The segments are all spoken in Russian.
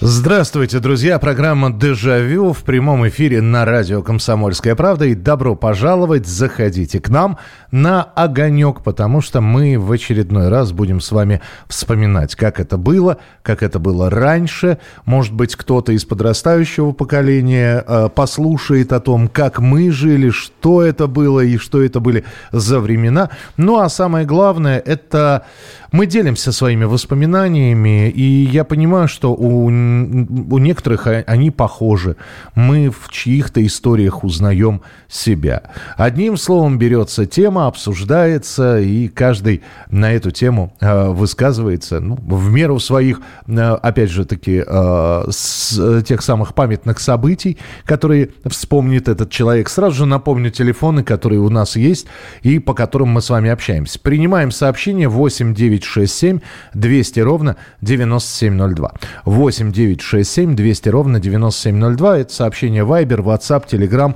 Здравствуйте, друзья. Программа «Дежавю» в прямом эфире на радио «Комсомольская правда». И добро пожаловать, заходите к нам на огонек, потому что мы в очередной раз будем с вами вспоминать, как это было, как это было раньше. Может быть, кто-то из подрастающего поколения э, послушает о том, как мы жили, что это было и что это были за времена. Ну, а самое главное, это мы делимся своими воспоминаниями, и я понимаю, что у, у некоторых они похожи. Мы в чьих-то историях узнаем себя. Одним словом, берется тема, обсуждается, и каждый на эту тему э, высказывается ну, в меру своих, э, опять же таки, э, с тех самых памятных событий, которые вспомнит этот человек. Сразу же напомню телефоны, которые у нас есть и по которым мы с вами общаемся. Принимаем сообщение 8 9 967 200 ровно 9702. 8 967 200 ровно 9702. Это сообщение Viber, WhatsApp, Telegram.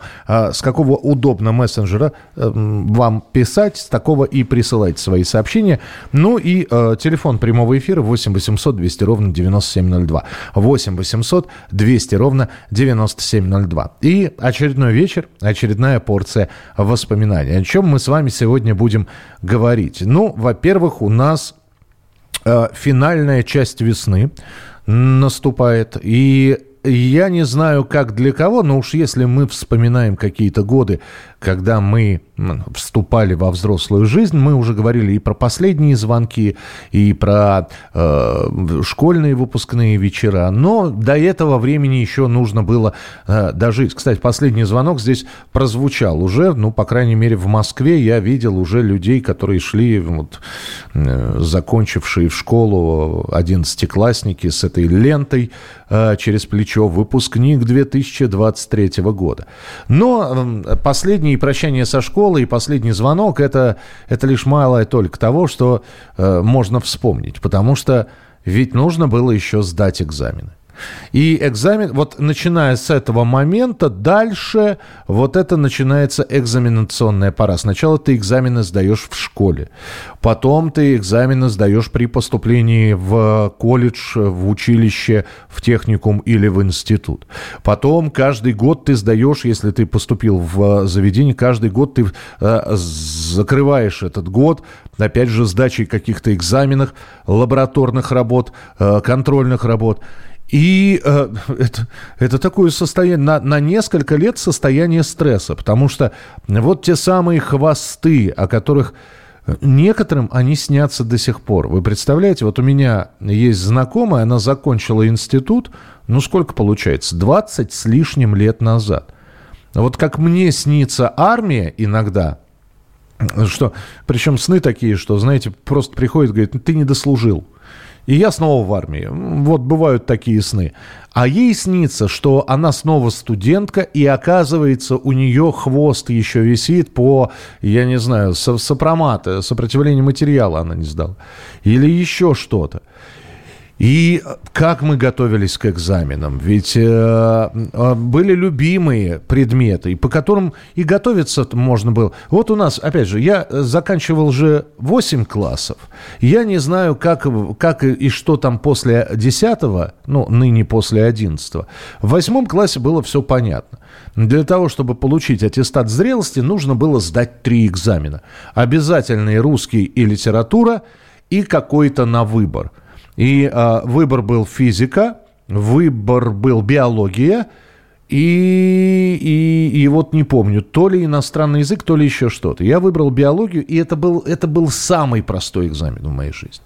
С какого удобно мессенджера эм, вам писать, с такого и присылайте свои сообщения. Ну и э, телефон прямого эфира 8 800 200 ровно 9702. 8 800 200 ровно 9702. И очередной вечер, очередная порция воспоминаний. О чем мы с вами сегодня будем говорить? Ну, во-первых, у нас финальная часть весны наступает. И я не знаю, как для кого, но уж если мы вспоминаем какие-то годы, когда мы вступали во взрослую жизнь, мы уже говорили и про последние звонки, и про э, школьные выпускные вечера, но до этого времени еще нужно было э, дожить. Кстати, последний звонок здесь прозвучал уже, ну, по крайней мере, в Москве я видел уже людей, которые шли, вот, э, закончившие в школу одиннадцатиклассники с этой лентой э, через плечо, выпускник 2023 года. Но э, последний и прощание со школой, и последний звонок это, это лишь малая только того, что э, можно вспомнить. Потому что ведь нужно было еще сдать экзамены. И экзамен, вот начиная с этого момента, дальше вот это начинается экзаменационная пора. Сначала ты экзамены сдаешь в школе, потом ты экзамены сдаешь при поступлении в колледж, в училище, в техникум или в институт. Потом каждый год ты сдаешь, если ты поступил в заведение, каждый год ты э, закрываешь этот год, опять же, сдачей каких-то экзаменов, лабораторных работ, э, контрольных работ. И э, это, это такое состояние, на, на несколько лет состояние стресса, потому что вот те самые хвосты, о которых некоторым они снятся до сих пор. Вы представляете, вот у меня есть знакомая, она закончила институт, ну сколько получается, 20 с лишним лет назад. Вот как мне снится армия иногда, что, причем сны такие, что, знаете, просто приходит, говорит, ты не дослужил. И я снова в армии. Вот бывают такие сны. А ей снится, что она снова студентка, и оказывается, у нее хвост еще висит по, я не знаю, сопромат, сопротивление материала она не сдала. Или еще что-то. И как мы готовились к экзаменам? Ведь э, э, были любимые предметы, по которым и готовиться можно было. Вот у нас, опять же, я заканчивал же 8 классов. Я не знаю, как, как и что там после 10, ну, ныне после 11. В восьмом классе было все понятно. Для того, чтобы получить аттестат зрелости, нужно было сдать три экзамена. Обязательный русский и литература, и какой-то на выбор – и э, выбор был физика, выбор был биология, и, и, и вот не помню, то ли иностранный язык, то ли еще что-то. Я выбрал биологию, и это был, это был самый простой экзамен в моей жизни.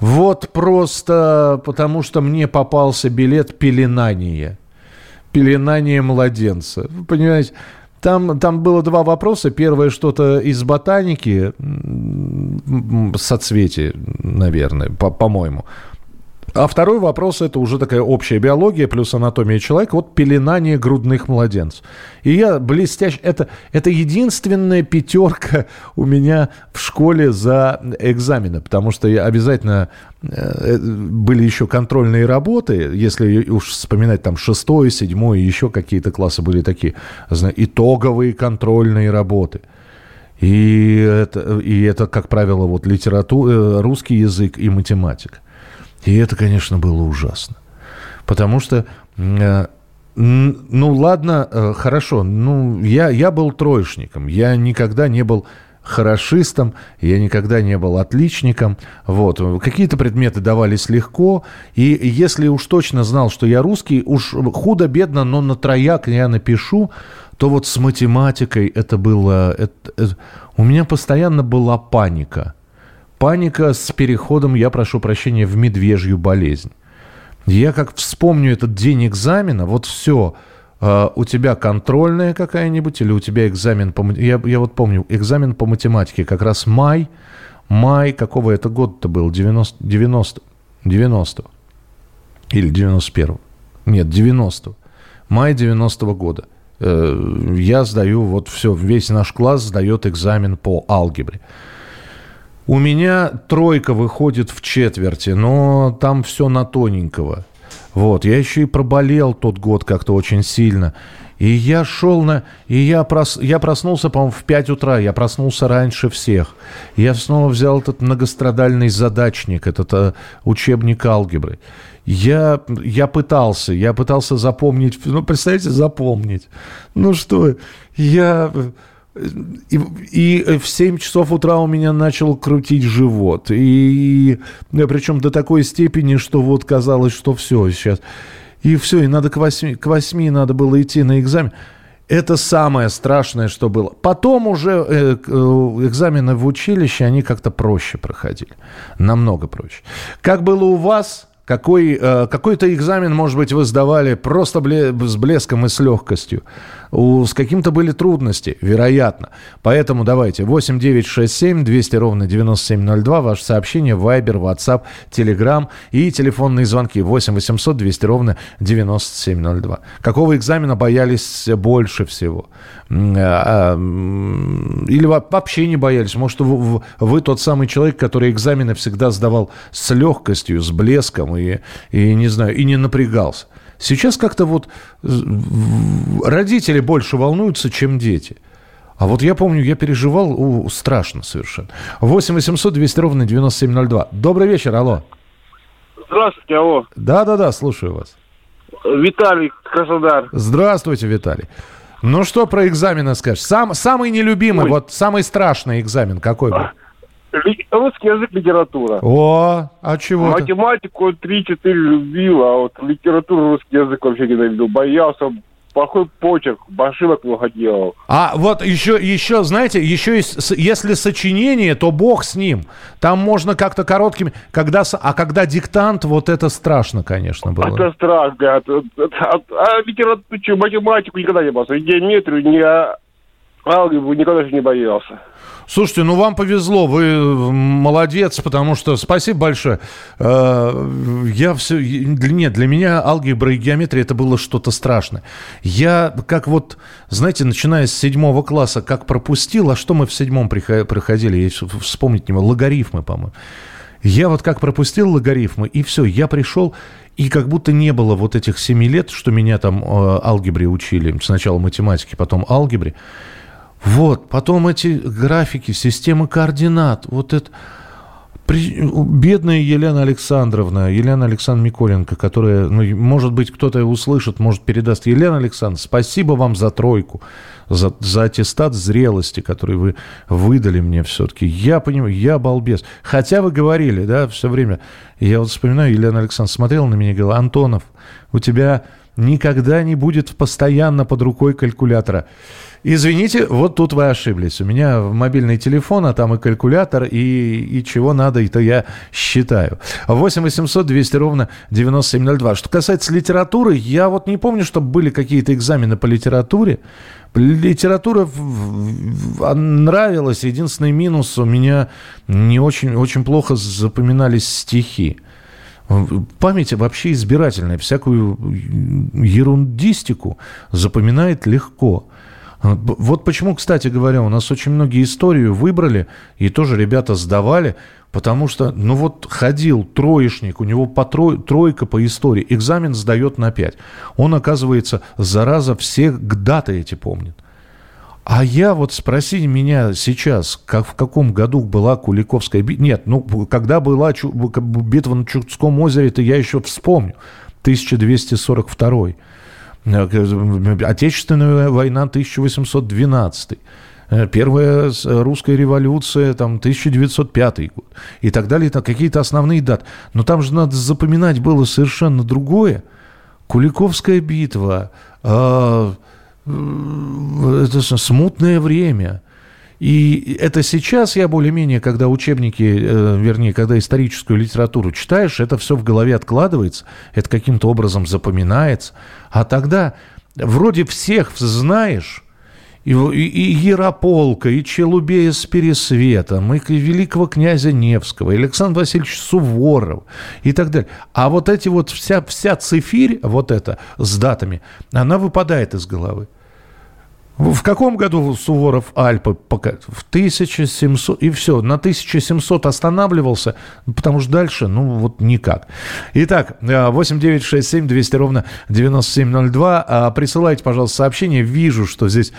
Вот просто потому, что мне попался билет пеленания. Пеленание младенца. Вы понимаете, там, там было два вопроса. Первое, что-то из ботаники, соцветие, наверное, по- по-моему. А второй вопрос – это уже такая общая биология плюс анатомия человека. Вот пеленание грудных младенцев. И я блестяще... Это, это единственная пятерка у меня в школе за экзамены, потому что я обязательно... Э, были еще контрольные работы, если уж вспоминать там шестой, седьмой, еще какие-то классы были такие. Итоговые контрольные работы. И это, и это, как правило, вот литература, э, русский язык и математика. И это, конечно, было ужасно. Потому что, э, ну ладно, э, хорошо, ну я, я был троечником, я никогда не был хорошистом, я никогда не был отличником. Вот. Какие-то предметы давались легко. И если уж точно знал, что я русский, уж худо-бедно, но на трояк я напишу, то вот с математикой это было... Это, это, у меня постоянно была паника. Паника с переходом, я прошу прощения, в медвежью болезнь. Я как вспомню этот день экзамена, вот все, э, у тебя контрольная какая-нибудь или у тебя экзамен по... Я, я вот помню, экзамен по математике, как раз май, май, какого это года-то был? 90, 90, 90 или 91 Нет, 90 Май 90 -го года. Э, я сдаю, вот все, весь наш класс сдает экзамен по алгебре. У меня тройка выходит в четверти, но там все на тоненького. Вот, я еще и проболел тот год как-то очень сильно. И я шел на... И я, прос... я проснулся, по-моему, в 5 утра. Я проснулся раньше всех. Я снова взял этот многострадальный задачник, этот uh, учебник алгебры. Я, я пытался, я пытался запомнить... Ну, представляете, запомнить. Ну что, я и, и в 7 часов утра у меня начал крутить живот. И, и причем до такой степени, что вот казалось, что все сейчас. И все, и надо к 8, к 8 надо было идти на экзамен. Это самое страшное, что было. Потом уже э, э, экзамены в училище, они как-то проще проходили. Намного проще. Как было у вас? Какой, э, какой-то экзамен, может быть, вы сдавали просто бле- с блеском и с легкостью. У, с каким-то были трудности, вероятно. Поэтому давайте 8 9 6 7 200 ровно 9702. Ваше сообщение, Viber, WhatsApp, Telegram и телефонные звонки 8 800 200 ровно 9702. Какого экзамена боялись больше всего? А, или вообще не боялись? Может, вы, вы тот самый человек, который экзамены всегда сдавал с легкостью, с блеском и, и не знаю, и не напрягался? Сейчас как-то вот родители больше волнуются, чем дети. А вот я помню, я переживал, о, страшно совершенно. 8 800 200 ровно 9702. Добрый вечер, алло. Здравствуйте, алло. Да-да-да, слушаю вас. Виталий, Краснодар. Здравствуйте, Виталий. Ну что про экзамены скажешь? Сам, самый нелюбимый, Ой. вот самый страшный экзамен какой был? Русский язык, литература. О, а чего? Математику 3-4 любил, а вот литературу, русский язык вообще ненавидел. Боялся, плохой почерк, ошибок много делал. А вот еще, еще, знаете, еще есть, если сочинение, то бог с ним. Там можно как-то короткими, когда, а когда диктант, вот это страшно, конечно, было. Это страшно. А, а, а литературу, математику никогда не боялся. Геометрию, не алгебру никогда же не боялся. Слушайте, ну вам повезло, вы молодец, потому что спасибо большое. Э, я все, нет, для меня алгебра и геометрия это было что-то страшное. Я как вот, знаете, начиная с седьмого класса, как пропустил, а что мы в седьмом проходили, я вспомнить не могу, логарифмы, по-моему. Я вот как пропустил логарифмы, и все, я пришел, и как будто не было вот этих семи лет, что меня там э, алгебре учили, сначала математике, потом алгебре. Вот, потом эти графики, системы координат, вот это... Бедная Елена Александровна, Елена Александровна Миколенко, которая, ну, может быть, кто-то услышит, может, передаст. Елена Александровна, спасибо вам за тройку, за, за аттестат зрелости, который вы выдали мне все-таки. Я понимаю, я балбес. Хотя вы говорили, да, все время. Я вот вспоминаю, Елена Александровна смотрела на меня и говорила, Антонов, у тебя никогда не будет постоянно под рукой калькулятора. Извините, вот тут вы ошиблись. У меня мобильный телефон, а там и калькулятор, и, и чего надо, это я считаю. 8 800 200 ровно 9702. Что касается литературы, я вот не помню, чтобы были какие-то экзамены по литературе. Литература нравилась. Единственный минус у меня не очень, очень плохо запоминались стихи. Память вообще избирательная, всякую ерундистику запоминает легко. Вот почему, кстати говоря, у нас очень многие историю выбрали, и тоже ребята сдавали, потому что, ну вот ходил троечник, у него по трой, тройка по истории, экзамен сдает на пять. Он, оказывается, зараза, все даты эти помнит. А я вот спроси меня сейчас, как в каком году была Куликовская битва. Нет, ну, когда была чу, битва на Чудском озере, это я еще вспомню. 1242. Э, Отечественная война 1812. Э, первая русская революция, там, 1905 год. И так далее, это какие-то основные даты. Но там же надо запоминать было совершенно другое. Куликовская битва, э, это смутное время. И это сейчас я более-менее, когда учебники, э, вернее, когда историческую литературу читаешь, это все в голове откладывается, это каким-то образом запоминается. А тогда вроде всех знаешь, и, и, и Ярополка, и Челубея с Пересветом, и великого князя Невского, и Александр Васильевич Суворов, и так далее. А вот эти вот, вся, вся цифирь, вот эта, с датами, она выпадает из головы. В каком году Суворов Альпы? В 1700. И все, на 1700 останавливался, потому что дальше, ну, вот никак. Итак, 8 9 6 7 200 ровно 9702. А, присылайте, пожалуйста, сообщения. Вижу, что здесь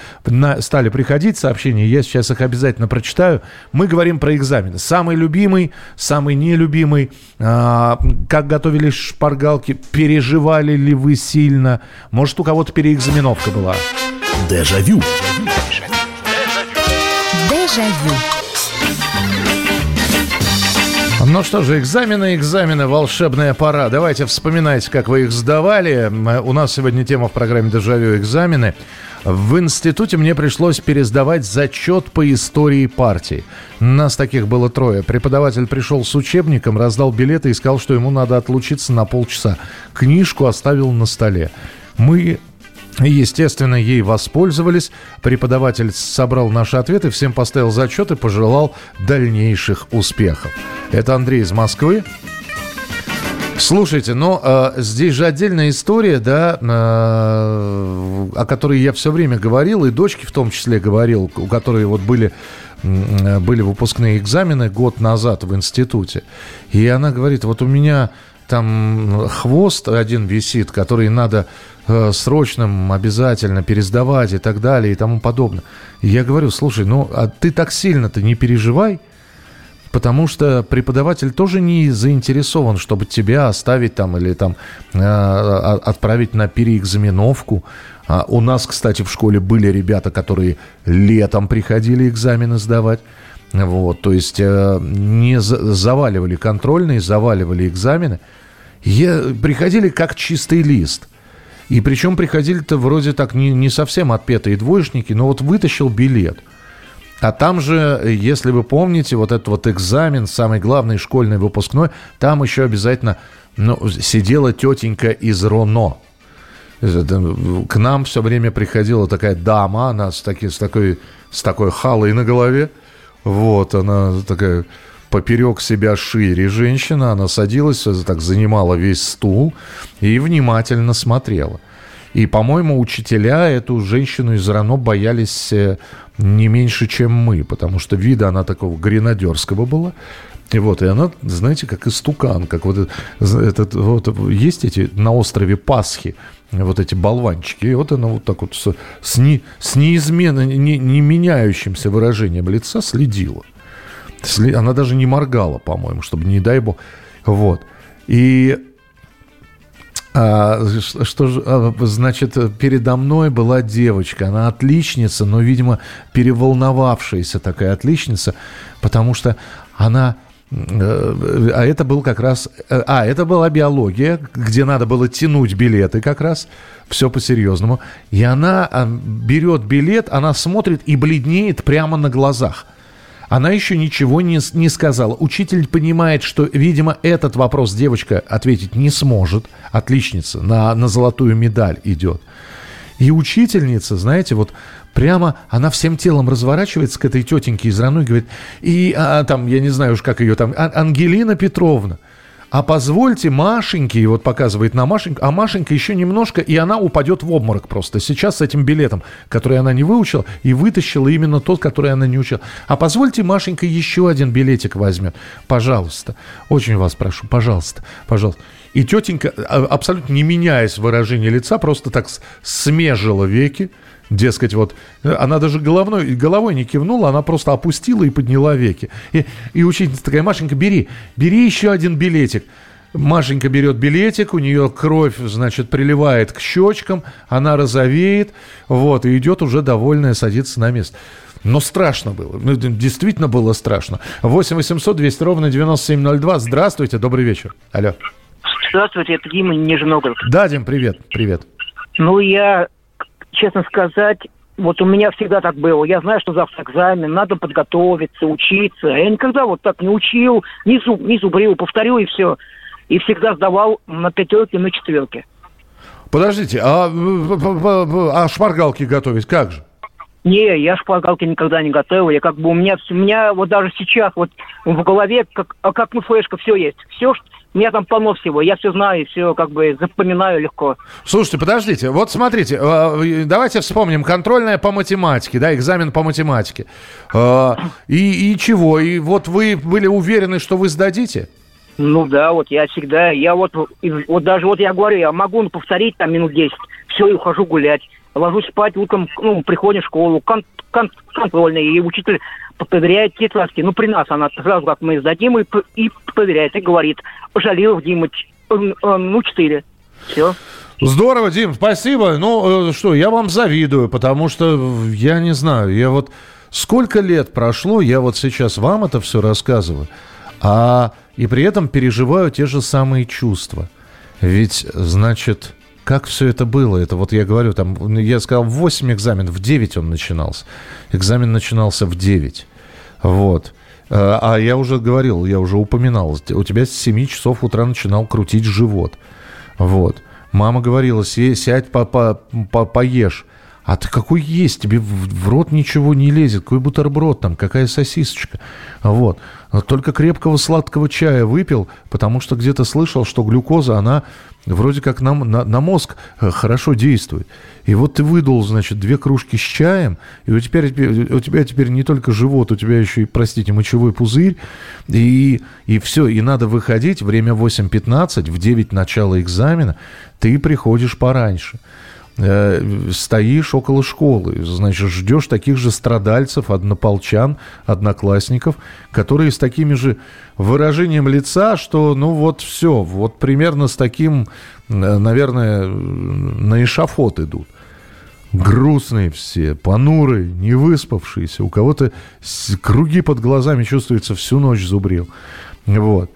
стали приходить сообщения. Я сейчас их обязательно прочитаю. Мы говорим про экзамены. Самый любимый, самый нелюбимый. А, как готовились шпаргалки? Переживали ли вы сильно? Может, у кого-то переэкзаменовка была? Дежавю. Дежавю. Ну что же, экзамены, экзамены, волшебная пора. Давайте вспоминайте, как вы их сдавали. У нас сегодня тема в программе «Дежавю. Экзамены». В институте мне пришлось пересдавать зачет по истории партии. Нас таких было трое. Преподаватель пришел с учебником, раздал билеты и сказал, что ему надо отлучиться на полчаса. Книжку оставил на столе. Мы Естественно, ей воспользовались. Преподаватель собрал наши ответы, всем поставил зачет и пожелал дальнейших успехов. Это Андрей из Москвы. Слушайте, но э, здесь же отдельная история, да, э, о которой я все время говорил, и дочке в том числе говорил, у которой вот были, э, были выпускные экзамены год назад в институте. И она говорит, вот у меня там хвост один висит, который надо э, срочным обязательно пересдавать и так далее и тому подобное. И я говорю, слушай, ну а ты так сильно-то не переживай, потому что преподаватель тоже не заинтересован, чтобы тебя оставить там или там э, отправить на переэкзаменовку. А у нас, кстати, в школе были ребята, которые летом приходили экзамены сдавать. Вот, то есть э, не заваливали контрольные, заваливали экзамены. Я, приходили как чистый лист. И причем приходили-то вроде так не, не совсем отпетые двоечники, но вот вытащил билет. А там же, если вы помните, вот этот вот экзамен, самый главный школьный выпускной, там еще обязательно ну, сидела тетенька из РОНО. К нам все время приходила такая дама, она с, таки, с, такой, с такой халой на голове. Вот, она такая поперек себя шире женщина, она садилась, так занимала весь стул и внимательно смотрела. И, по-моему, учителя эту женщину из РАНО боялись э, не меньше, чем мы, потому что вида она такого гренадерского была. И вот, и она, знаете, как истукан, как вот этот, вот, есть эти на острове Пасхи, вот эти болванчики, и вот она вот так вот с, с, не, с неизменно, не, не меняющимся выражением лица следила. Она даже не моргала, по-моему, чтобы не дай бог. Вот. И а, что же, а, значит, передо мной была девочка, она отличница, но, видимо, переволновавшаяся такая отличница, потому что она э, а это был как раз... Э, а, это была биология, где надо было тянуть билеты как раз. Все по-серьезному. И она а, берет билет, она смотрит и бледнеет прямо на глазах. Она еще ничего не, не сказала. Учитель понимает, что, видимо, этот вопрос девочка ответить не сможет. Отличница, на, на золотую медаль идет. И учительница, знаете, вот прямо она всем телом разворачивается к этой тетеньке из Рану и говорит, и а, там, я не знаю уж как ее там, Ангелина Петровна, а позвольте Машеньке, и вот показывает на Машеньку, а Машенька еще немножко, и она упадет в обморок просто. Сейчас с этим билетом, который она не выучила, и вытащила именно тот, который она не учила. А позвольте Машенька еще один билетик возьмет. Пожалуйста. Очень вас прошу, пожалуйста, пожалуйста. И тетенька, а, абсолютно не меняясь выражение лица, просто так смежила веки, Дескать, вот она даже головной, головой не кивнула, она просто опустила и подняла веки. И, и учительница такая, Машенька, бери, бери еще один билетик. Машенька берет билетик, у нее кровь, значит, приливает к щечкам, она розовеет, вот, и идет уже довольная садиться на место. Но страшно было. Ну, действительно было страшно. 8 800 200 ровно 9702. Здравствуйте, добрый вечер. Алло. Здравствуйте, это Дима Нижногород. Да, Дим, привет, привет. Ну, я честно сказать, вот у меня всегда так было. Я знаю, что завтра экзамен, надо подготовиться, учиться. Я никогда вот так не учил, не, зуб, не зубрил, повторил и все. И всегда сдавал на пятерке, на четверке. Подождите, а, а шпаргалки готовить как же? Не, я шпаргалки никогда не готовил. Я как бы у меня, у меня вот даже сейчас вот в голове как, а как ну флешка все есть. Все, у меня там полно всего. Я все знаю, все как бы запоминаю легко. Слушайте, подождите. Вот смотрите, э, давайте вспомним. Контрольная по математике, да, экзамен по математике. Э, и, и чего? И вот вы были уверены, что вы сдадите? Ну да, вот я всегда, я вот, вот даже вот я говорю, я могу повторить там минут 10, все, и ухожу гулять. Ложусь спать, утром, ну, приходим в школу, кон, кон, контрольная, и учитель проверяет тетрадки. Ну, при нас она сразу, как мы сдадим, и, и проверяет, и говорит, Жалилов Дима, ну, четыре. Все. Здорово, Дим, спасибо. Ну, э, что, я вам завидую, потому что, я не знаю, я вот... Сколько лет прошло, я вот сейчас вам это все рассказываю, а и при этом переживаю те же самые чувства. Ведь, значит, как все это было? Это вот я говорю, там, я сказал, 8 экзаменов, в 9 он начинался. Экзамен начинался в 9. Вот. А, а я уже говорил, я уже упоминал, у тебя с 7 часов утра начинал крутить живот. Вот. Мама говорила, сядь, по, по, по, поешь. А ты какой есть? Тебе в рот ничего не лезет. Какой бутерброд там, какая сосисочка. Вот. Только крепкого сладкого чая выпил, потому что где-то слышал, что глюкоза, она вроде как на, на, на мозг э, хорошо действует. И вот ты выдул, значит, две кружки с чаем, и у тебя, у тебя теперь не только живот, у тебя еще и, простите, мочевой пузырь, и, и все, и надо выходить, время 8.15, в 9 начала экзамена, ты приходишь пораньше стоишь около школы, значит, ждешь таких же страдальцев, однополчан, одноклассников, которые с такими же выражением лица, что, ну вот все, вот примерно с таким, э, наверное, на эшафот идут. Грустные все, понурые, не выспавшиеся. У кого-то круги под глазами чувствуется, всю ночь зубрил. Вот.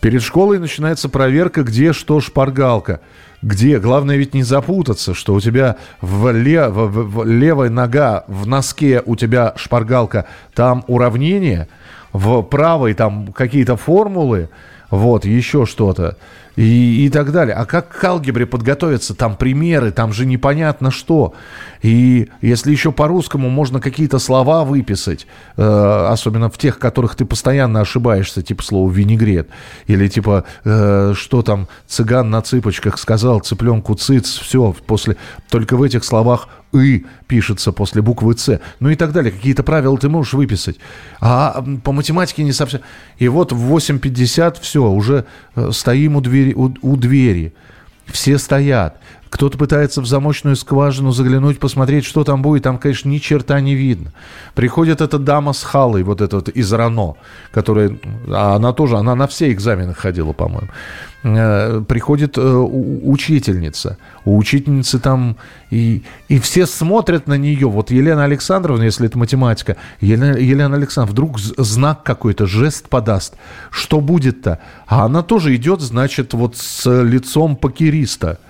Перед школой начинается проверка, где что шпаргалка. Где, главное ведь не запутаться, что у тебя в, лев, в, в левая нога в носке у тебя шпаргалка, там уравнение – в правой там какие-то формулы, вот, еще что-то и, и так далее. А как к алгебре подготовиться? Там примеры, там же непонятно что. И если еще по-русскому можно какие-то слова выписать, э, особенно в тех, которых ты постоянно ошибаешься, типа слова «винегрет», или типа э, что там цыган на цыпочках сказал цыпленку цыц, все, после, только в этих словах «и» пишется после буквы «ц», ну и так далее. Какие-то правила ты можешь выписать. А по математике не совсем. И вот в 8.50 все, уже э, стоим у двери, у, у двери. Все стоят. Кто-то пытается в замочную скважину заглянуть, посмотреть, что там будет. Там, конечно, ни черта не видно. Приходит эта дама с халой, вот эта вот из Рано, которая... А она тоже, она на все экзамены ходила, по-моему. Э, приходит э, учительница. У учительницы там... И, и все смотрят на нее. Вот Елена Александровна, если это математика, Елена, Елена Александровна вдруг знак какой-то, жест подаст. Что будет-то? А она тоже идет, значит, вот с лицом покериста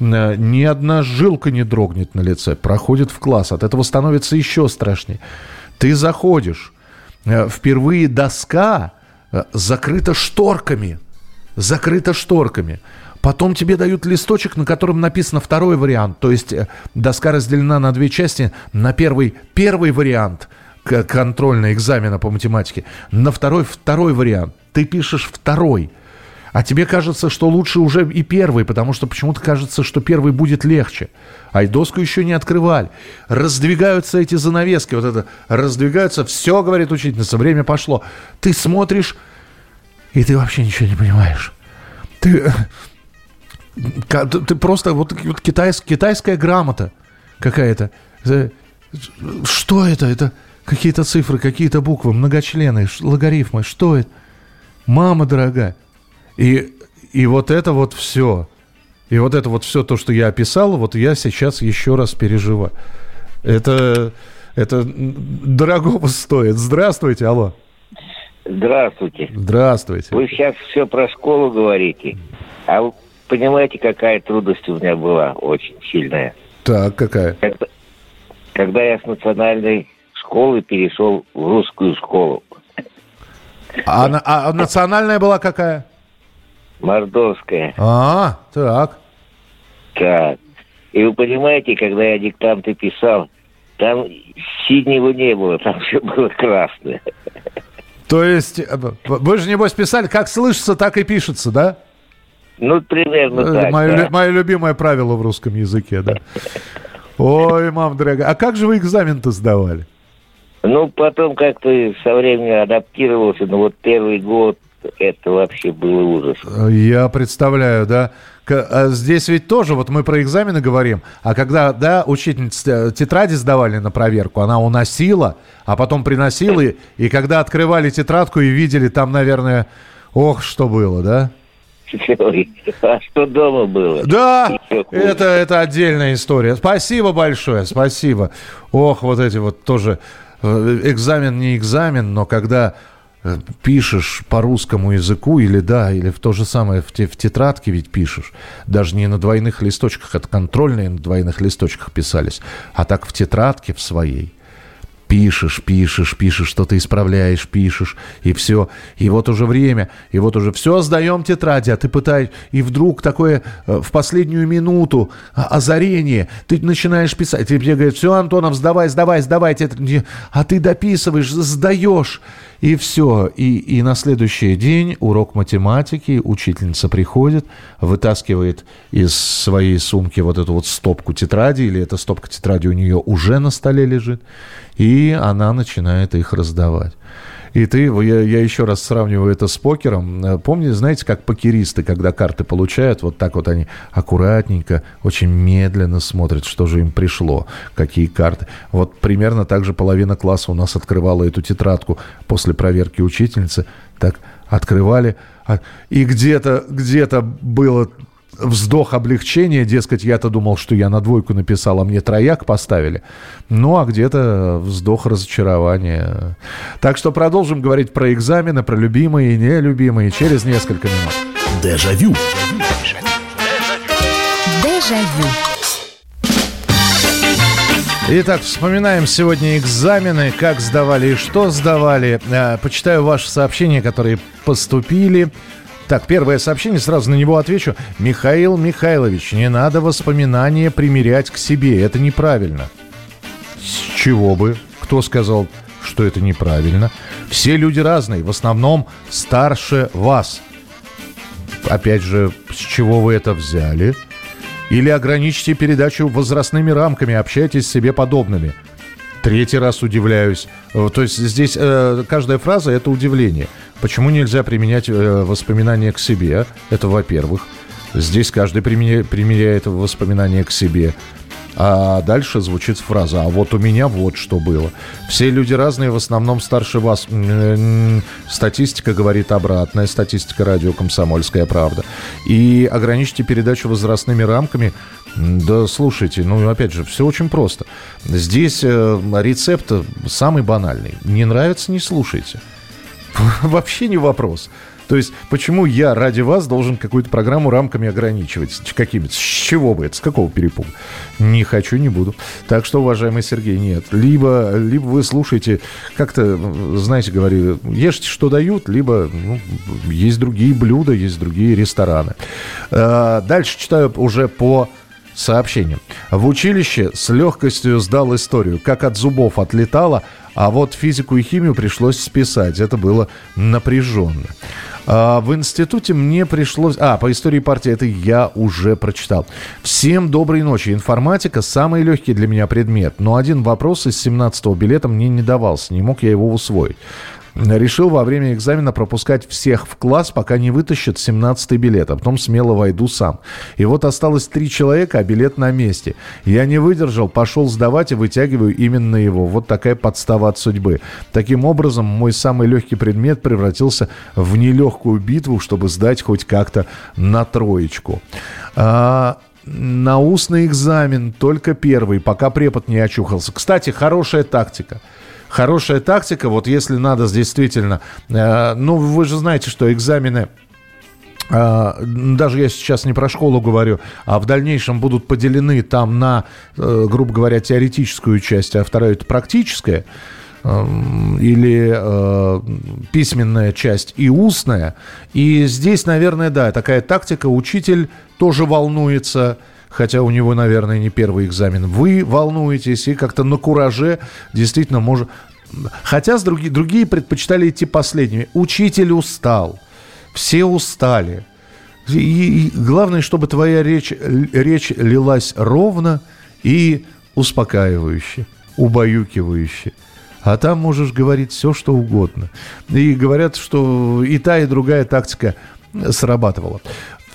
ни одна жилка не дрогнет на лице, проходит в класс. От этого становится еще страшнее. Ты заходишь, э, впервые доска э, закрыта шторками. Закрыта шторками. Потом тебе дают листочек, на котором написано второй вариант. То есть доска разделена на две части. На первый первый вариант контрольного экзамена по математике. На второй второй вариант. Ты пишешь второй. А тебе кажется, что лучше уже и первый, потому что почему-то кажется, что первый будет легче. А доску еще не открывали. Раздвигаются эти занавески, вот это, раздвигаются, все, говорит учительница, время пошло. Ты смотришь, и ты вообще ничего не понимаешь. Ты, ты просто, вот, вот китайс, китайская грамота какая-то. Что это? Это какие-то цифры, какие-то буквы, многочлены, логарифмы. Что это? Мама дорогая. И, и вот это вот все. И вот это вот все то, что я описал, вот я сейчас еще раз переживаю. Это, это дорогого стоит. Здравствуйте, алло. Здравствуйте. Здравствуйте. Вы сейчас все про школу говорите. А вы понимаете, какая трудность у меня была очень сильная? Так, какая? Когда, когда я с национальной школы перешел в русскую школу. А, а национальная была какая? Мордовская. А, так. Так. И вы понимаете, когда я диктанты писал, там синего не было, там все было красное. То есть, э, вы же, небось, писали, как слышится, так и пишется, да? Ну, примерно э, так, мое, да. мое любимое правило в русском языке, да. Ой, мам дорогая, а как же вы экзамен-то сдавали? Ну, потом как-то со временем адаптировался, но вот первый год это вообще было ужас. Я представляю, да. А здесь ведь тоже, вот мы про экзамены говорим, а когда, да, учительница тетради сдавали на проверку, она уносила, а потом приносила, и, и когда открывали тетрадку и видели там, наверное, ох, что было, да? А что дома было? Да, это, это отдельная история. Спасибо большое, спасибо. Ох, вот эти вот тоже э, экзамен не экзамен, но когда пишешь по русскому языку, или да, или в то же самое в, те, в тетрадке ведь пишешь, даже не на двойных листочках, это контрольные на двойных листочках писались, а так в тетрадке в своей. Пишешь, пишешь, пишешь, что-то исправляешь, пишешь, и все. И вот уже время, и вот уже все сдаем тетради, а ты пытаешь, и вдруг такое э, в последнюю минуту озарение, ты начинаешь писать, тебе говорят, все, Антонов, сдавай, сдавай, сдавай, а ты дописываешь, сдаешь, и все. И, и на следующий день урок математики, учительница приходит, вытаскивает из своей сумки вот эту вот стопку тетради, или эта стопка тетради у нее уже на столе лежит, и она начинает их раздавать. И ты, я, я еще раз сравниваю это с покером. Э, Помните, знаете, как покеристы, когда карты получают, вот так вот они аккуратненько, очень медленно смотрят, что же им пришло, какие карты. Вот примерно так же половина класса у нас открывала эту тетрадку после проверки учительницы. Так открывали, а, и где-то где было вздох облегчения, дескать, я-то думал, что я на двойку написал, а мне трояк поставили. Ну, а где-то вздох разочарования. Так что продолжим говорить про экзамены, про любимые и нелюбимые через несколько минут. Дежавю. Дежавю. Итак, вспоминаем сегодня экзамены, как сдавали и что сдавали. Э, почитаю ваши сообщения, которые поступили. Так, первое сообщение, сразу на него отвечу. Михаил Михайлович, не надо воспоминания примерять к себе, это неправильно. С чего бы? Кто сказал, что это неправильно? Все люди разные, в основном старше вас. Опять же, с чего вы это взяли? Или ограничьте передачу возрастными рамками, общайтесь с себе подобными. Третий раз удивляюсь. Э, то есть здесь э, каждая фраза это удивление. Почему нельзя применять э, воспоминания к себе? Это во-первых. Здесь каждый применяет, воспоминания к себе. А дальше звучит фраза «А вот у меня вот что было». Все люди разные, в основном старше вас. Статистика говорит обратное. Статистика радио «Комсомольская правда». И ограничьте передачу возрастными рамками. Да слушайте, ну опять же, все очень просто. Здесь э, рецепт самый банальный. Не нравится – не слушайте. Вообще не вопрос. То есть, почему я ради вас должен какую-то программу рамками ограничивать? Какими-то? С чего бы это? С какого перепуга? Не хочу, не буду. Так что, уважаемый Сергей, нет. Либо, либо вы слушаете, как-то, знаете, говорили, ешьте, что дают, либо ну, есть другие блюда, есть другие рестораны. А, дальше читаю уже по сообщениям. В училище с легкостью сдал историю. Как от зубов отлетало, А вот физику и химию пришлось списать. Это было напряженно. А, в институте мне пришлось... А, по истории партии это я уже прочитал. Всем доброй ночи. Информатика – самый легкий для меня предмет. Но один вопрос из 17-го билета мне не давался. Не мог я его усвоить. Решил во время экзамена пропускать всех в класс, пока не вытащат 17-й билет, а потом смело войду сам. И вот осталось три человека, а билет на месте. Я не выдержал, пошел сдавать и вытягиваю именно его. Вот такая подстава от судьбы. Таким образом, мой самый легкий предмет превратился в нелегкую битву, чтобы сдать хоть как-то на троечку. А, на устный экзамен только первый, пока препод не очухался. Кстати, хорошая тактика – хорошая тактика, вот если надо действительно... Э, ну, вы же знаете, что экзамены... Uh, даже я сейчас не про школу говорю, а в дальнейшем будут поделены там на, uh, грубо говоря, теоретическую часть, а вторая это практическая uh, или э, письменная часть и устная. И здесь, наверное, да, такая тактика. Учитель тоже волнуется, хотя у него, наверное, не первый экзамен. Вы волнуетесь и как-то на кураже действительно может... Хотя с други... другие предпочитали идти последними. Учитель устал, все устали. И, и главное, чтобы твоя речь, речь лилась ровно и успокаивающе, убаюкивающе. А там можешь говорить все, что угодно. И говорят, что и та, и другая тактика срабатывала.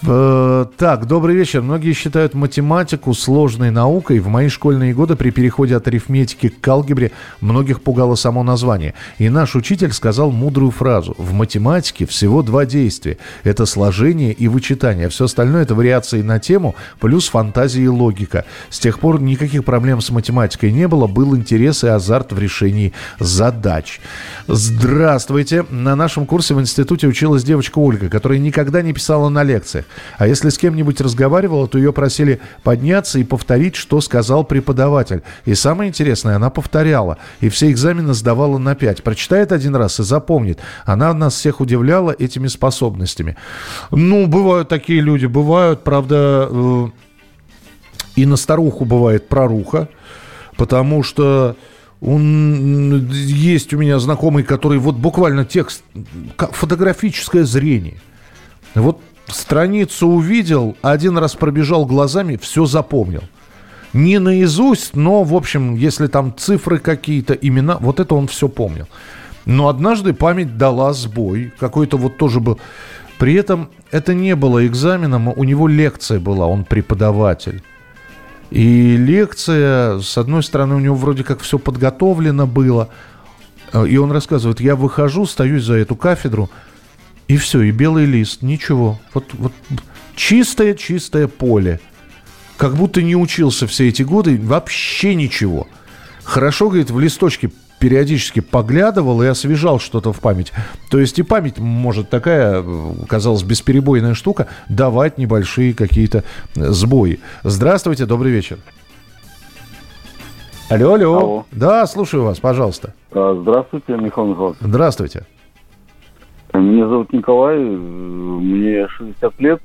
Э, так, добрый вечер. Многие считают математику сложной наукой. В мои школьные годы при переходе от арифметики к алгебре многих пугало само название. И наш учитель сказал мудрую фразу. В математике всего два действия. Это сложение и вычитание. Все остальное это вариации на тему, плюс фантазия и логика. С тех пор никаких проблем с математикой не было. Был интерес и азарт в решении задач. Здравствуйте. На нашем курсе в институте училась девочка Ольга, которая никогда не писала на лекциях. А если с кем-нибудь разговаривала, то ее просили подняться и повторить, что сказал преподаватель. И самое интересное, она повторяла. И все экзамены сдавала на 5. Прочитает один раз и запомнит. Она нас всех удивляла этими способностями. Ну, бывают такие люди. Бывают, правда, э, и на старуху бывает проруха. Потому что он, есть у меня знакомый, который вот буквально текст, фотографическое зрение. Вот страницу увидел, один раз пробежал глазами, все запомнил. Не наизусть, но, в общем, если там цифры какие-то, имена, вот это он все помнил. Но однажды память дала сбой. Какой-то вот тоже был... При этом это не было экзаменом, у него лекция была, он преподаватель. И лекция, с одной стороны, у него вроде как все подготовлено было. И он рассказывает, я выхожу, стою за эту кафедру, и все, и белый лист, ничего. Вот, вот чистое-чистое поле. Как будто не учился все эти годы, вообще ничего. Хорошо, говорит, в листочке периодически поглядывал и освежал что-то в память. То есть и память может такая, казалось, бесперебойная штука, давать небольшие какие-то сбои. Здравствуйте, добрый вечер. Алло, алло. алло. Да, слушаю вас, пожалуйста. А, здравствуйте, Михаил Михайлович. Здравствуйте. Меня зовут Николай, мне 60 лет.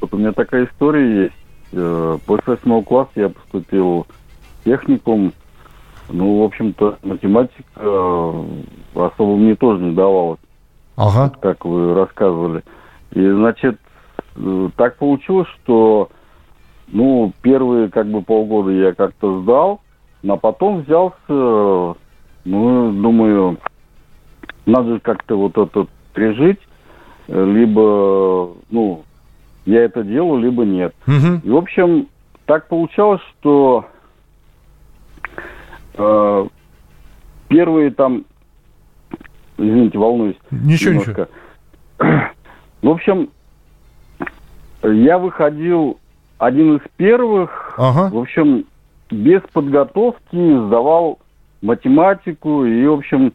Вот у меня такая история есть. Э, после восьмого класса я поступил в техникум. Ну, в общем-то, математика э, особо мне тоже не давалась. Ага. Как вы рассказывали. И, значит, э, так получилось, что, ну, первые, как бы, полгода я как-то сдал, но потом взялся, ну, думаю, надо же как-то вот этот прижить, либо, ну, я это делаю, либо нет. Угу. И, в общем, так получалось, что э, первые там, извините, волнуюсь. Ничего, немножко. ничего. В общем, я выходил один из первых, ага. в общем, без подготовки сдавал математику и, в общем, Э,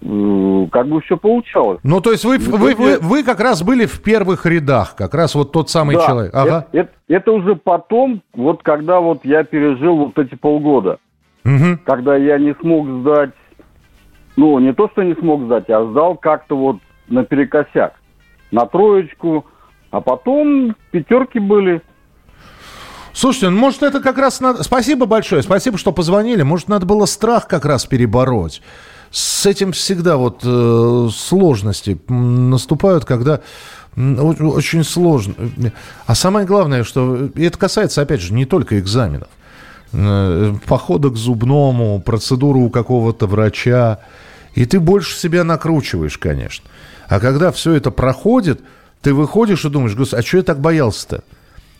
как бы все получалось. Ну, то есть вы, ну, вы, вы, вы как раз были в первых рядах, как раз вот тот самый да, человек. Ага. Это, это, это уже потом, вот когда вот я пережил вот эти полгода, угу. когда я не смог сдать, ну, не то, что не смог сдать, а сдал как-то вот наперекосяк, на троечку, а потом пятерки были. Слушайте, ну, может, это как раз надо... Спасибо большое, спасибо, что позвонили. Может, надо было страх как раз перебороть. С этим всегда вот э, сложности наступают, когда очень сложно. А самое главное, что это касается, опять же, не только экзаменов. Э, похода к зубному, процедуру у какого-то врача. И ты больше себя накручиваешь, конечно. А когда все это проходит, ты выходишь и думаешь, а что я так боялся-то?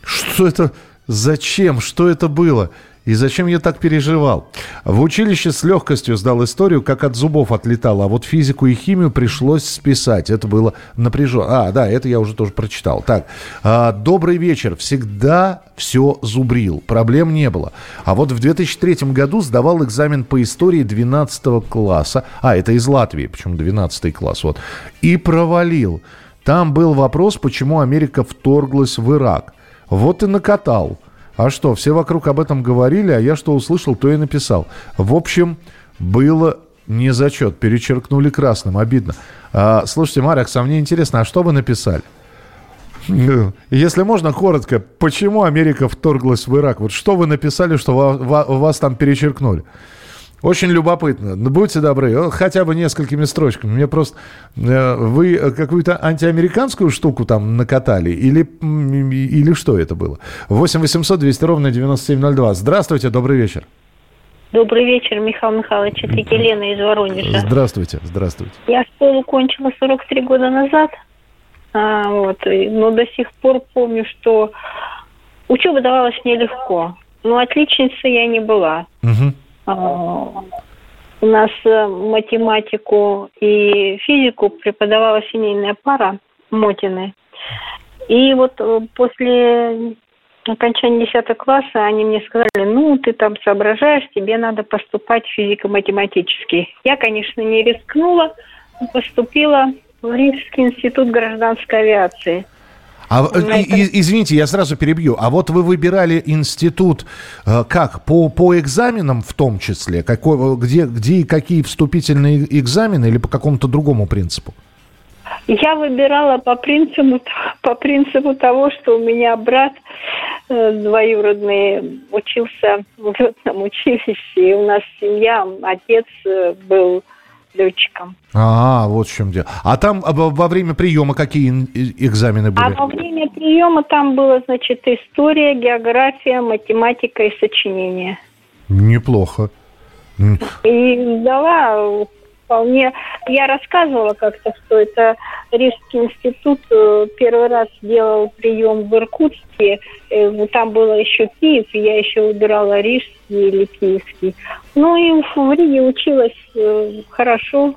Что это, зачем, что это было? И зачем я так переживал? В училище с легкостью сдал историю, как от зубов отлетало, а вот физику и химию пришлось списать. Это было напряженно. А, да, это я уже тоже прочитал. Так, а, добрый вечер. Всегда все зубрил. Проблем не было. А вот в 2003 году сдавал экзамен по истории 12 класса. А, это из Латвии, почему 12 класс. Вот. И провалил. Там был вопрос, почему Америка вторглась в Ирак. Вот и накатал. А что, все вокруг об этом говорили, а я что услышал, то и написал. В общем, было не зачет, перечеркнули красным, обидно. А, слушайте, Марекс, а мне интересно, а что вы написали? Если можно, коротко, почему Америка вторглась в Ирак? Вот что вы написали, что вас, там перечеркнули? Очень любопытно. Ну, будьте добры, хотя бы несколькими строчками. Мне просто... Э, вы какую-то антиамериканскую штуку там накатали? Или, или что это было? 8 800 200 ровно 9702. Здравствуйте, добрый вечер. Добрый вечер, Михаил Михайлович. Это Елена из Воронежа. Здравствуйте, здравствуйте. Я школу кончила 43 года назад. А, вот, но до сих пор помню, что учеба давалась нелегко. Но отличницей я не была. Угу. А, у нас э, математику и физику преподавала семейная пара Мотины. И вот э, после окончания 10 класса они мне сказали, ну, ты там соображаешь, тебе надо поступать физико-математический. Я, конечно, не рискнула, поступила в Рижский институт гражданской авиации – а, и, извините, я сразу перебью. А вот вы выбирали институт э, как? По, по экзаменам в том числе? Какой, где, где и какие вступительные экзамены или по какому-то другому принципу? Я выбирала по принципу, по принципу того, что у меня брат э, двоюродный учился в летном училище, и у нас семья, отец э, был летчиком. А, вот в чем дело. А там во время приема какие экзамены были? А во время приема там было, значит, история, география, математика и сочинение. Неплохо. И сдала вполне... Я рассказывала как-то, что это Рижский институт э, первый раз делал прием в Иркутске. Э, там было еще Киев, и я еще выбирала Рижский или Киевский. Ну и в Риге училась э, хорошо.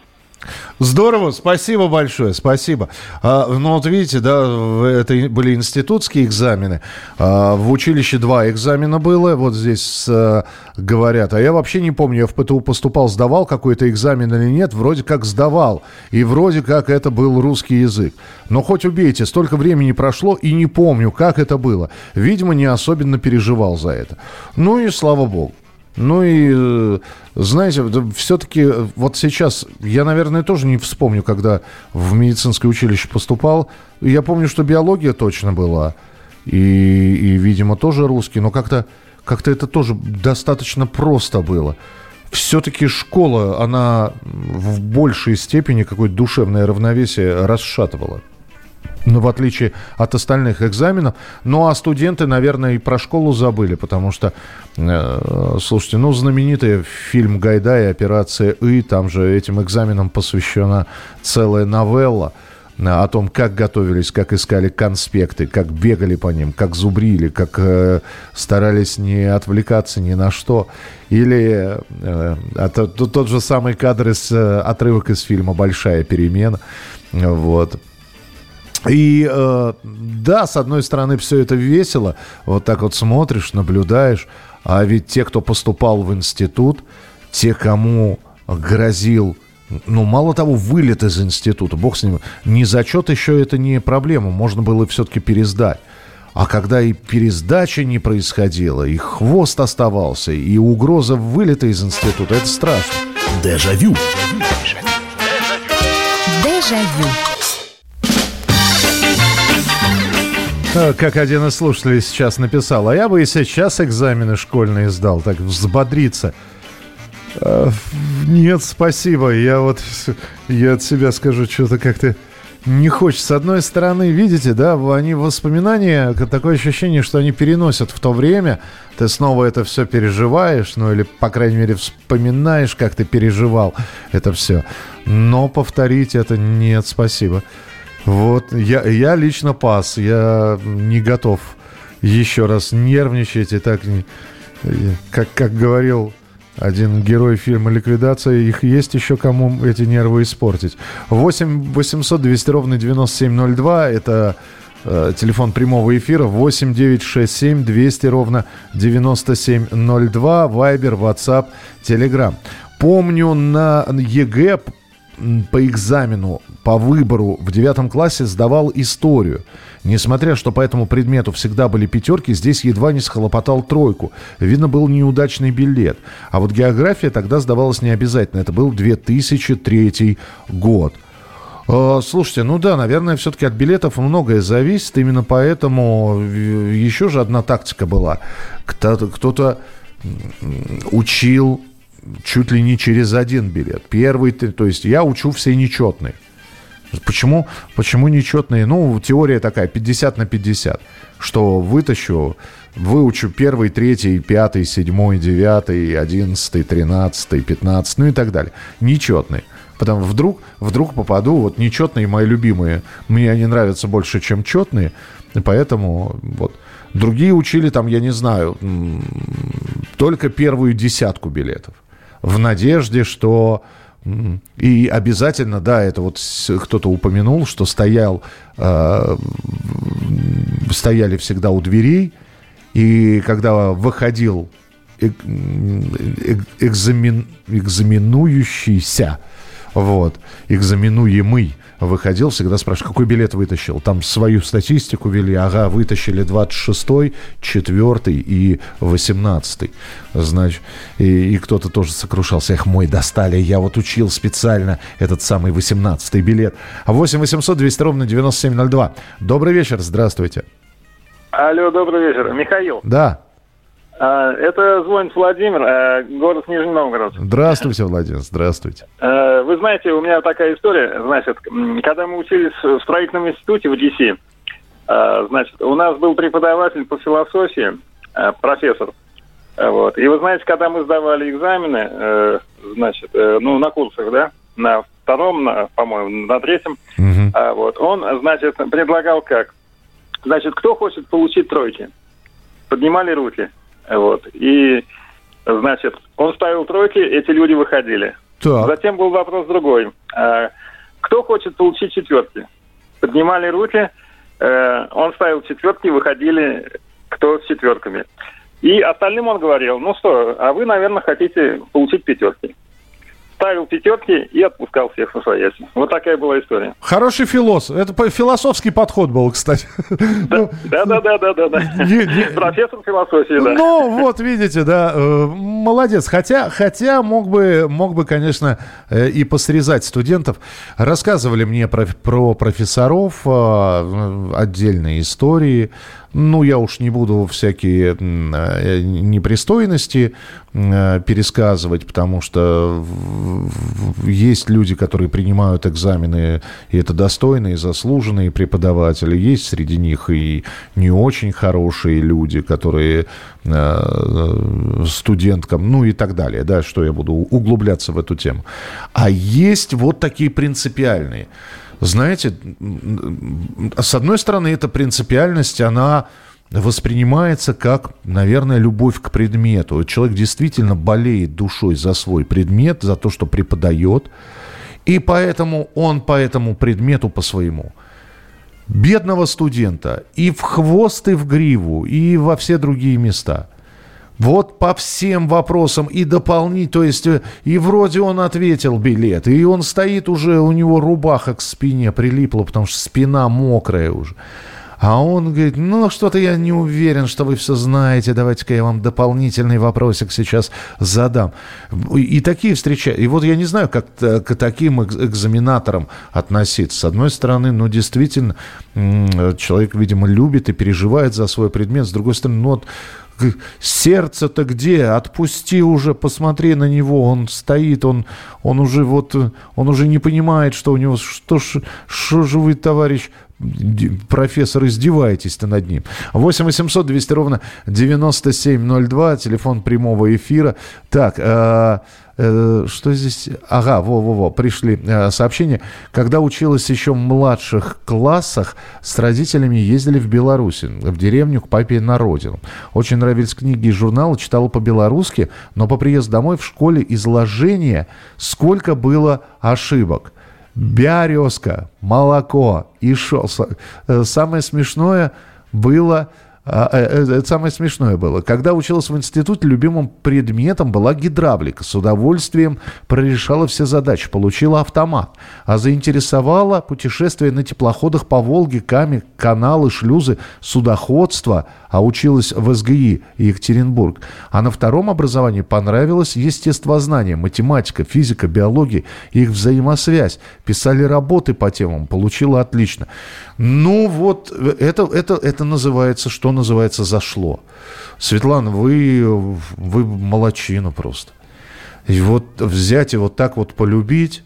Здорово, спасибо большое, спасибо. А, ну вот видите, да, это были институтские экзамены. А, в училище два экзамена было, вот здесь а, говорят. А я вообще не помню, я в ПТУ поступал, сдавал какой-то экзамен или нет. Вроде как сдавал. И вроде как это был русский язык. Но хоть убейте, столько времени прошло и не помню, как это было. Видимо, не особенно переживал за это. Ну и слава богу. Ну и, э, знаете, все-таки э, вот сейчас, я, наверное, тоже не вспомню, когда в медицинское училище поступал. Я помню, что биология точно была. И, и видимо, тоже русский. Но как-то как это тоже достаточно просто было. Все-таки школа, она в большей степени какое-то душевное равновесие расшатывала ну, в отличие от остальных экзаменов. Ну, а студенты, наверное, и про школу забыли, потому что, э, слушайте, ну, знаменитый фильм Гайдая «Операция И», там же этим экзаменам посвящена целая новелла э, о том, как готовились, как искали конспекты, как бегали по ним, как зубрили, как э, старались не отвлекаться ни на что. Или э, это, тот же самый кадр из э, отрывок из фильма «Большая перемена». Вот. И э, да, с одной стороны, все это весело. Вот так вот смотришь, наблюдаешь. А ведь те, кто поступал в институт, те, кому грозил ну, мало того, вылет из института, бог с ним, не зачет еще это не проблема, можно было все-таки пересдать. А когда и пересдача не происходила, и хвост оставался, и угроза вылета из института, это страшно. Дежавю. Дежавю. Э, как один из слушателей сейчас написал, а я бы и сейчас экзамены школьные сдал, так взбодриться. Э, нет, спасибо. Я вот я от себя скажу, что-то как-то не хочется. С одной стороны, видите, да, они воспоминания, такое ощущение, что они переносят в то время. Ты снова это все переживаешь, ну или, по крайней мере, вспоминаешь, как ты переживал это все. Но повторить это нет, спасибо. Вот, я, я лично пас, я не готов еще раз нервничать и так, как, как говорил один герой фильма «Ликвидация». Их есть еще кому эти нервы испортить. 8 800 200 ровно 9702. Это э, телефон прямого эфира. 8 9 6 7 200 ровно 9702. Viber, WhatsApp, Telegram. Помню на ЕГЭ по экзамену, по выбору в девятом классе сдавал историю. Несмотря, что по этому предмету всегда были пятерки, здесь едва не схлопотал тройку. Видно, был неудачный билет. А вот география тогда сдавалась не обязательно. Это был 2003 год. А, слушайте, ну да, наверное, все-таки от билетов многое зависит. Именно поэтому еще же одна тактика была. Кто-то учил чуть ли не через один билет. Первый, то есть я учу все нечетные. Почему, почему нечетные? Ну, теория такая, 50 на 50. Что вытащу, выучу первый, третий, пятый, седьмой, девятый, одиннадцатый, тринадцатый, пятнадцатый, ну и так далее. Нечетные. Потом вдруг, вдруг попаду, вот нечетные мои любимые, мне они нравятся больше, чем четные, и поэтому вот. Другие учили там, я не знаю, только первую десятку билетов в надежде, что и обязательно, да, это вот кто-то упомянул, что стоял, э, стояли всегда у дверей, и когда выходил экзамен, экзаменующийся, вот, экзаменуемый, выходил, всегда спрашиваю, какой билет вытащил? Там свою статистику вели, ага, вытащили 26-й, 4 и 18 Значит, и, и кто-то тоже сокрушался, эх, мой достали, я вот учил специально этот самый 18-й билет. А 8 800 200 ровно 9702. Добрый вечер, здравствуйте. Алло, добрый вечер. Михаил. Да. А, это звонит Владимир, э, город Нижний Новгород. Здравствуйте, Владимир, здравствуйте. Э, вы знаете, у меня такая история, значит, когда мы учились в строительном институте в ДС, э, значит, у нас был преподаватель по философии, профессор, вот. И вы знаете, когда мы сдавали экзамены, значит, ну, на курсах, да, на втором, на, по-моему, на третьем, угу. вот, он, значит, предлагал как? Значит, кто хочет получить тройки? Поднимали руки. Вот. И, значит, он ставил тройки, эти люди выходили. Так. Затем был вопрос другой. А, кто хочет получить четверки? Поднимали руки, э, он ставил четверки, выходили кто с четверками. И остальным он говорил, ну что, а вы, наверное, хотите получить пятерки ставил пятерки и отпускал всех на своясь. Вот такая была история. Хороший философ. Это философский подход был, кстати. Да, да, да, да, да. Профессор философии, да. Ну, вот видите, да, э, молодец. Хотя, хотя мог бы, мог бы, конечно, э, и посрезать студентов. Рассказывали мне про, про профессоров э, отдельные истории. Ну, я уж не буду всякие э, непристойности э, пересказывать, потому что есть люди, которые принимают экзамены, и это достойные, заслуженные преподаватели. Есть среди них и не очень хорошие люди, которые э, студенткам, ну и так далее, да, что я буду углубляться в эту тему. А есть вот такие принципиальные. Знаете, с одной стороны, эта принципиальность, она воспринимается как, наверное, любовь к предмету. Человек действительно болеет душой за свой предмет, за то, что преподает, и поэтому он по этому предмету по своему. Бедного студента и в хвост, и в гриву, и во все другие места. Вот по всем вопросам и дополнить, то есть э, и вроде он ответил билет, и он стоит уже, у него рубаха к спине прилипла, потому что спина мокрая уже. А он говорит, ну, что-то я не уверен, что вы все знаете, давайте-ка я вам дополнительный вопросик сейчас задам. И такие встречи. И вот я не знаю, как к таким экзаменаторам относиться. С одной стороны, ну, действительно, человек, видимо, любит и переживает за свой предмет. С другой стороны, ну, вот сердце-то где? Отпусти уже, посмотри на него, он стоит, он, он уже вот, он уже не понимает, что у него, что, что же вы, товарищ, профессор, издеваетесь-то над ним. 8 800 200 ровно 9702, телефон прямого эфира. Так, э, что здесь? Ага, во-во-во, пришли э, сообщения. Когда училась еще в младших классах, с родителями ездили в Беларусь, в деревню к папе на родину. Очень нравились книги и журналы, читала по-белорусски, но по приезду домой в школе изложение, сколько было ошибок – Березка, молоко и шел. Э, самое смешное было э, э, это самое смешное было. Когда училась в институте, любимым предметом была гидравлика. С удовольствием прорешала все задачи, получила автомат. А заинтересовала путешествие на теплоходах по Волге, Каме, каналы, шлюзы, судоходство. А училась в СГИ Екатеринбург. А на втором образовании понравилось естествознание, математика, физика, биология, их взаимосвязь. Писали работы по темам, получила отлично. Ну вот, это, это, это называется, что называется, зашло. Светлана, вы, вы молочина просто. И вот взять и вот так вот полюбить,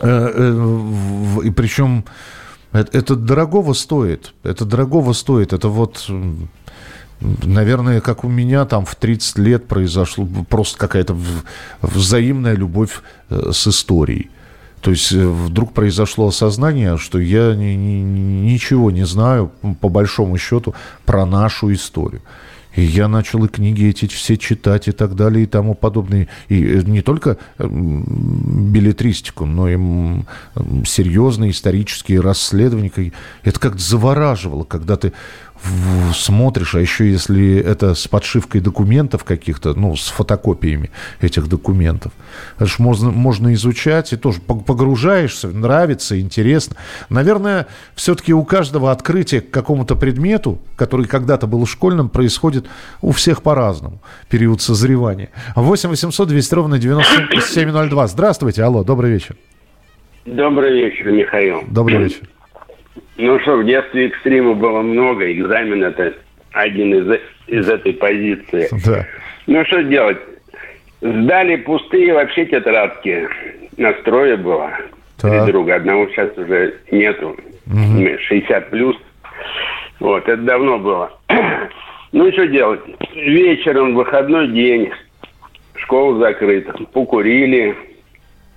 э, э, и причем это, это дорогого стоит. Это дорогого стоит. Это вот, наверное, как у меня там в 30 лет произошло просто какая-то взаимная любовь э, с историей. То есть э, вдруг произошло осознание, что я ни, ни, ничего не знаю, по большому счету, про нашу историю. И я начал и книги эти все читать и так далее и тому подобное. И э, не только билетристику, но и серьезные исторические расследования. Это как-то завораживало, когда ты смотришь, а еще если это с подшивкой документов каких-то, ну, с фотокопиями этих документов. Это же можно, можно изучать и тоже погружаешься, нравится, интересно. Наверное, все-таки у каждого открытия к какому-то предмету, который когда-то был школьным, происходит у всех по-разному. Период созревания. 8 800 200 ровно 9702. Здравствуйте, алло, добрый вечер. Добрый вечер, Михаил. Добрый вечер. Ну что, в детстве экстрима было много, экзамен это один из, из этой позиции. Да. Ну что делать? Сдали пустые вообще тетрадки. Настроя было. Так. Три друга. Одного сейчас уже нету. Угу. 60 плюс. Вот, это давно было. ну что делать? Вечером, выходной день, школа закрыта. Покурили,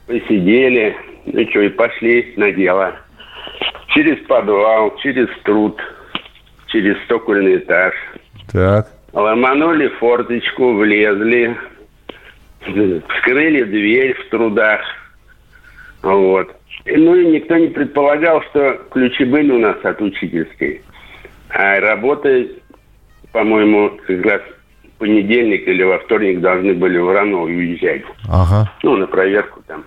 посидели, ну что, и пошли на дело через подвал, через труд, через стокольный этаж. Так. Ломанули форточку, влезли, вскрыли дверь в трудах. Вот. Ну и никто не предполагал, что ключи были у нас от учительской. А работа, по-моему, как раз понедельник или во вторник должны были в Рано уезжать. Ага. Ну, на проверку там.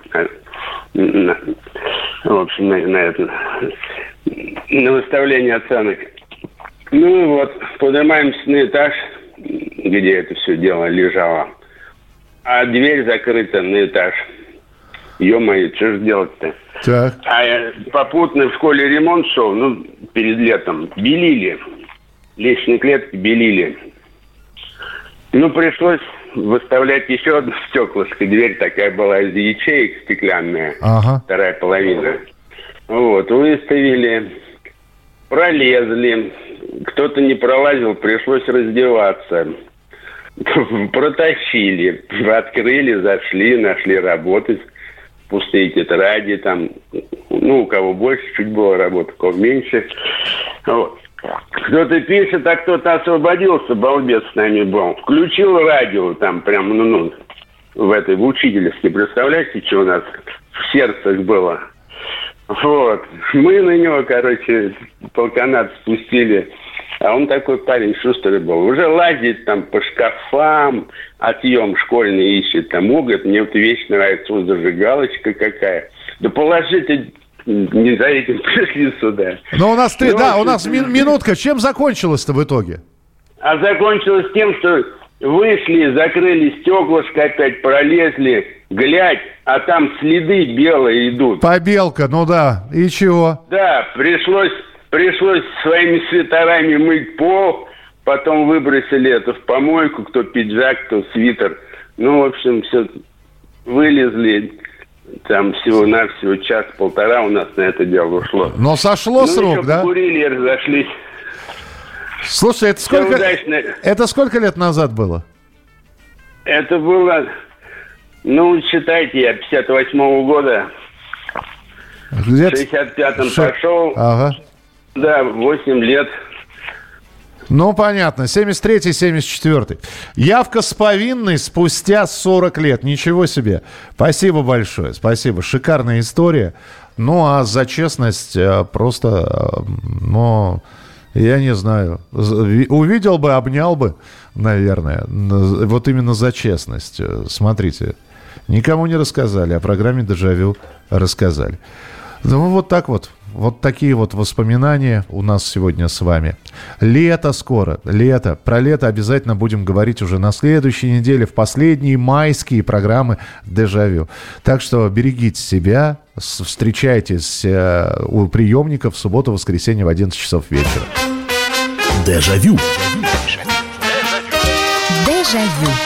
В общем, на, на это на выставление оценок. Ну вот, поднимаемся на этаж, где это все дело лежало. А дверь закрыта на этаж. Ё-моё, что же делать-то? Так. А попутно в школе ремонт шел, ну, перед летом. Белили. Лестничные клетки белили. Ну, пришлось выставлять еще одно стеклышко. Дверь такая была из ячеек стеклянная. Ага. Вторая половина. Вот, выставили, пролезли. Кто-то не пролазил, пришлось раздеваться. Протащили, открыли, зашли, нашли работать. Пустые тетради там. Ну, у кого больше, чуть было работы, у кого меньше. Вот. Кто-то пишет, а кто-то освободился, балбес с нами был. Включил радио там прям, ну, ну, в этой, в учительской. Представляете, что у нас в сердцах было? Вот. Мы на него, короче, полканат спустили. А он такой парень шустрый был. Уже лазит там по шкафам, отъем школьный ищет. Там, о, мне вот вещь нравится, вот зажигалочка какая. Да положите не за этим пришли сюда. Но у нас три, ну, да, у нас ми- минутка. Чем закончилось-то в итоге? А закончилось тем, что вышли, закрыли стеклышко опять, пролезли, глядь, а там следы белые идут. Побелка, ну да. И чего? Да, пришлось, пришлось своими свитерами мыть пол, потом выбросили это в помойку, кто пиджак, кто свитер. Ну, в общем, все вылезли, там всего-навсего час-полтора у нас на это дело ушло. Но сошло ну, с рук, да? курили и разошлись. Слушай, это сколько, это сколько лет назад было? Это было, ну, считайте, я 58-го года. Где-то... В 65-м Ш... пошел. Ага. Да, 8 лет. Ну, понятно. 73-й, 74-й. Явка с повинной спустя 40 лет. Ничего себе. Спасибо большое. Спасибо. Шикарная история. Ну, а за честность э, просто, ну, я не знаю. Увидел бы, обнял бы, наверное. Вот именно за честность. Э, смотрите. Никому не рассказали. О программе «Дежавю» рассказали. Ну, вот так вот. Вот такие вот воспоминания у нас сегодня с вами. Лето скоро, лето. Про лето обязательно будем говорить уже на следующей неделе, в последние майские программы «Дежавю». Так что берегите себя, встречайтесь э, у приемников в субботу-воскресенье в 11 часов вечера. Дежавю. Дежавю.